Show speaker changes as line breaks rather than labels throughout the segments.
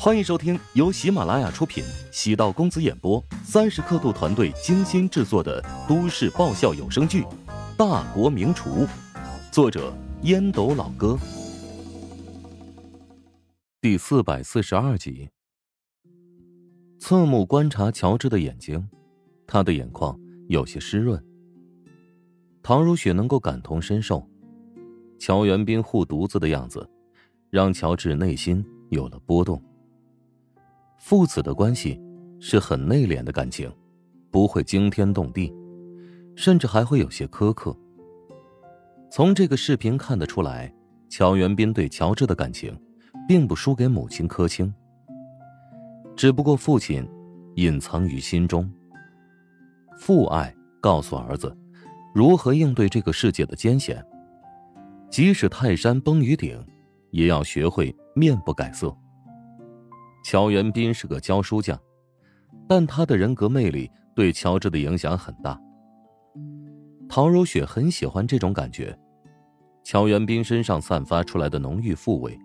欢迎收听由喜马拉雅出品、喜道公子演播、三十刻度团队精心制作的都市爆笑有声剧《大国名厨》，作者烟斗老哥，第四百四十二集。侧目观察乔治的眼睛，他的眼眶有些湿润。唐如雪能够感同身受，乔元斌护犊子的样子，让乔治内心有了波动。父子的关系是很内敛的感情，不会惊天动地，甚至还会有些苛刻。从这个视频看得出来，乔元斌对乔治的感情，并不输给母亲柯青。只不过父亲隐藏于心中，父爱告诉儿子如何应对这个世界的艰险，即使泰山崩于顶，也要学会面不改色。乔元斌是个教书匠，但他的人格魅力对乔治的影响很大。陶如雪很喜欢这种感觉，乔元斌身上散发出来的浓郁富味，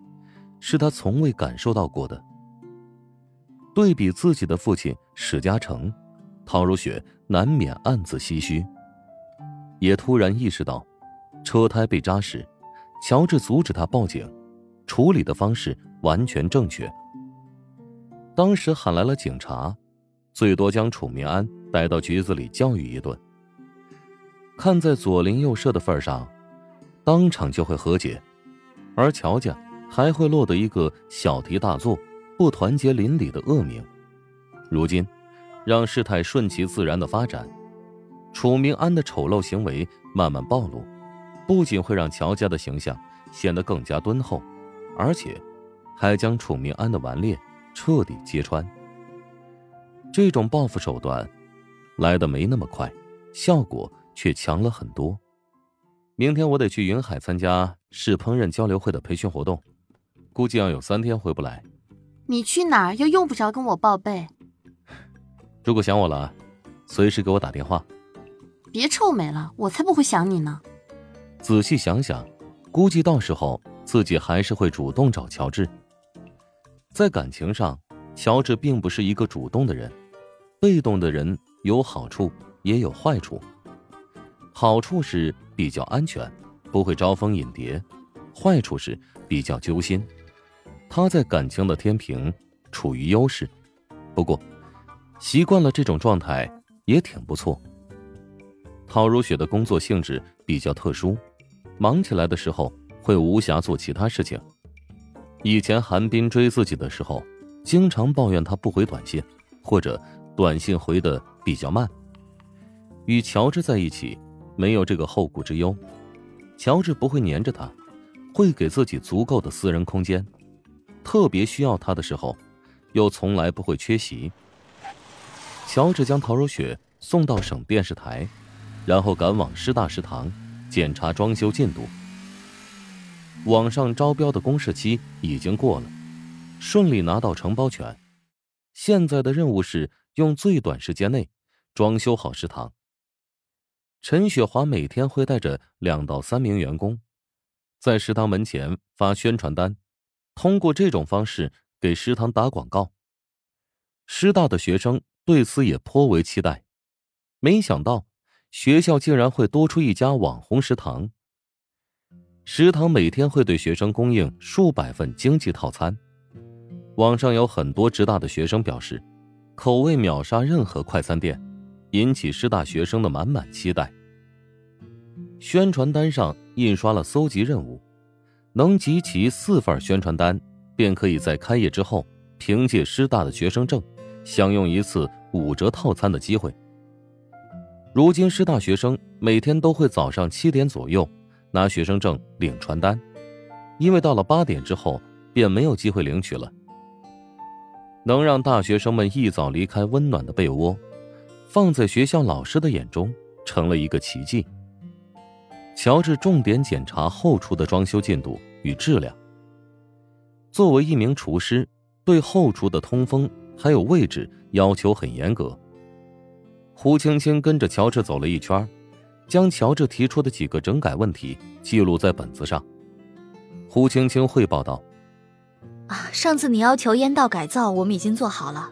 是他从未感受到过的。对比自己的父亲史嘉诚，陶如雪难免暗自唏嘘，也突然意识到，车胎被扎时，乔治阻止他报警，处理的方式完全正确。当时喊来了警察，最多将楚明安带到局子里教育一顿。看在左邻右舍的份上，当场就会和解，而乔家还会落得一个小题大做、不团结邻里的恶名。如今，让事态顺其自然的发展，楚明安的丑陋行为慢慢暴露，不仅会让乔家的形象显得更加敦厚，而且还将楚明安的顽劣。彻底揭穿。这种报复手段来的没那么快，效果却强了很多。明天我得去云海参加市烹饪交流会的培训活动，估计要有三天回不来。
你去哪儿又用不着跟我报备。
如果想我了，随时给我打电话。
别臭美了，我才不会想你呢。
仔细想想，估计到时候自己还是会主动找乔治。在感情上，乔治并不是一个主动的人，被动的人有好处也有坏处。好处是比较安全，不会招蜂引蝶；坏处是比较揪心。他在感情的天平处于优势，不过习惯了这种状态也挺不错。陶如雪的工作性质比较特殊，忙起来的时候会无暇做其他事情。以前韩冰追自己的时候，经常抱怨他不回短信，或者短信回的比较慢。与乔治在一起，没有这个后顾之忧，乔治不会黏着他，会给自己足够的私人空间，特别需要他的时候，又从来不会缺席。乔治将陶如雪送到省电视台，然后赶往师大食堂检查装修进度。网上招标的公示期已经过了，顺利拿到承包权。现在的任务是用最短时间内装修好食堂。陈雪华每天会带着两到三名员工，在食堂门前发宣传单，通过这种方式给食堂打广告。师大的学生对此也颇为期待，没想到学校竟然会多出一家网红食堂。食堂每天会对学生供应数百份经济套餐，网上有很多职大的学生表示，口味秒杀任何快餐店，引起师大学生的满满期待。宣传单上印刷了搜集任务，能集齐四份宣传单，便可以在开业之后凭借师大的学生证，享用一次五折套餐的机会。如今师大学生每天都会早上七点左右。拿学生证领传单，因为到了八点之后便没有机会领取了。能让大学生们一早离开温暖的被窝，放在学校老师的眼中成了一个奇迹。乔治重点检查后厨的装修进度与质量。作为一名厨师，对后厨的通风还有位置要求很严格。胡青青跟着乔治走了一圈。将乔治提出的几个整改问题记录在本子上。胡青青汇报道：“
啊，上次你要求烟道改造，我们已经做好了。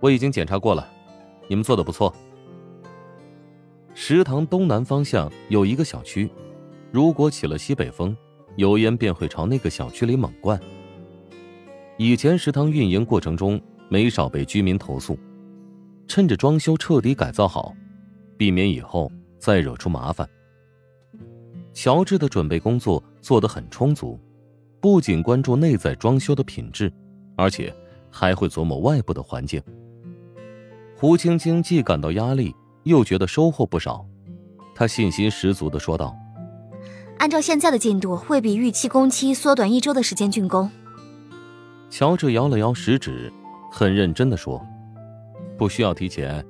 我已经检查过了，你们做的不错。食堂东南方向有一个小区，如果起了西北风，油烟便会朝那个小区里猛灌。以前食堂运营过程中没少被居民投诉，趁着装修彻底改造好，避免以后再惹出麻烦。乔治的准备工作做得很充足，不仅关注内在装修的品质，而且还会琢磨外部的环境。胡青青既感到压力。又觉得收获不少，她信心十足的说道：“
按照现在的进度，会比预期工期缩短一周的时间竣工。”
乔治摇了摇食指，很认真的说：“不需要提前，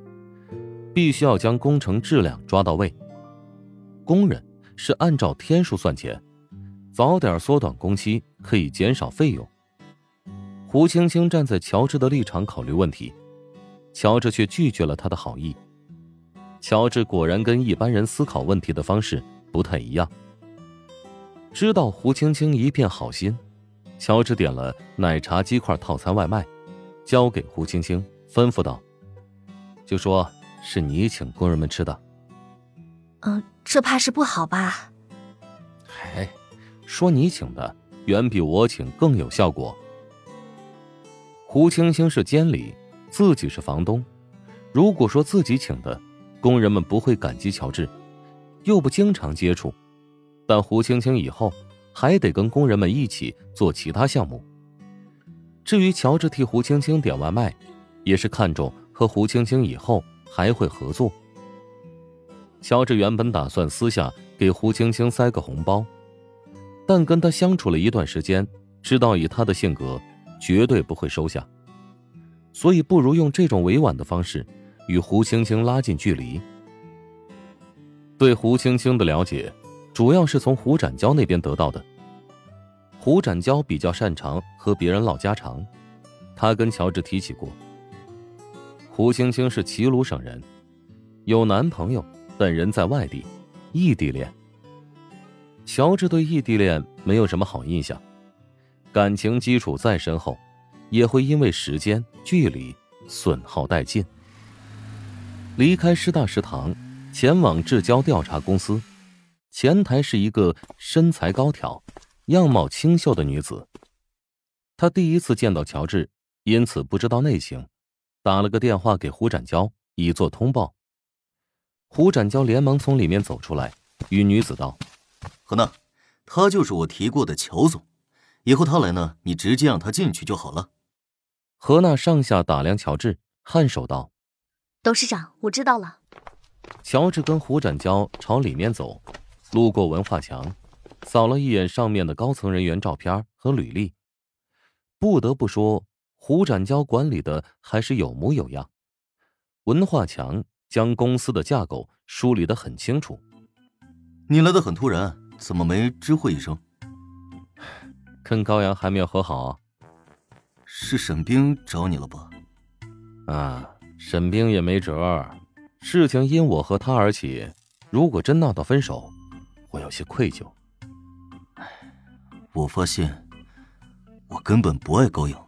必须要将工程质量抓到位。工人是按照天数算钱，早点缩短工期可以减少费用。”胡青青站在乔治的立场考虑问题，乔治却拒绝了他的好意。乔治果然跟一般人思考问题的方式不太一样。知道胡青青一片好心，乔治点了奶茶鸡块套餐外卖，交给胡青青，吩咐道：“就说是你请工人们吃的。”“
嗯，这怕是不好吧？”“
哎，说你请的，远比我请更有效果。”胡青青是监理，自己是房东，如果说自己请的。工人们不会感激乔治，又不经常接触，但胡青青以后还得跟工人们一起做其他项目。至于乔治替胡青青点外卖，也是看中和胡青青以后还会合作。乔治原本打算私下给胡青青塞个红包，但跟他相处了一段时间，知道以他的性格，绝对不会收下，所以不如用这种委婉的方式。与胡青青拉近距离。对胡青青的了解，主要是从胡展娇那边得到的。胡展娇比较擅长和别人唠家常，他跟乔治提起过。胡青青是齐鲁省人，有男朋友，但人在外地，异地恋。乔治对异地恋没有什么好印象，感情基础再深厚，也会因为时间距离损耗殆尽。离开师大食堂，前往至交调查公司。前台是一个身材高挑、样貌清秀的女子。她第一次见到乔治，因此不知道内情，打了个电话给胡展娇以作通报。胡展娇连忙从里面走出来，与女子道：“
何娜，他就是我提过的乔总，以后他来呢，你直接让他进去就好了。”
何娜上下打量乔治，颔首道。
董事长，我知道了。
乔治跟胡展娇朝里面走，路过文化墙，扫了一眼上面的高层人员照片和履历。不得不说，胡展娇管理的还是有模有样。文化强将公司的架构梳理的很清楚。
你来的很突然，怎么没知会一声？
跟高阳还没有和好。
是沈冰找你了吧？
啊。沈冰也没辙，事情因我和他而起，如果真闹到分手，我有些愧疚。
我发现我根本不爱高阳。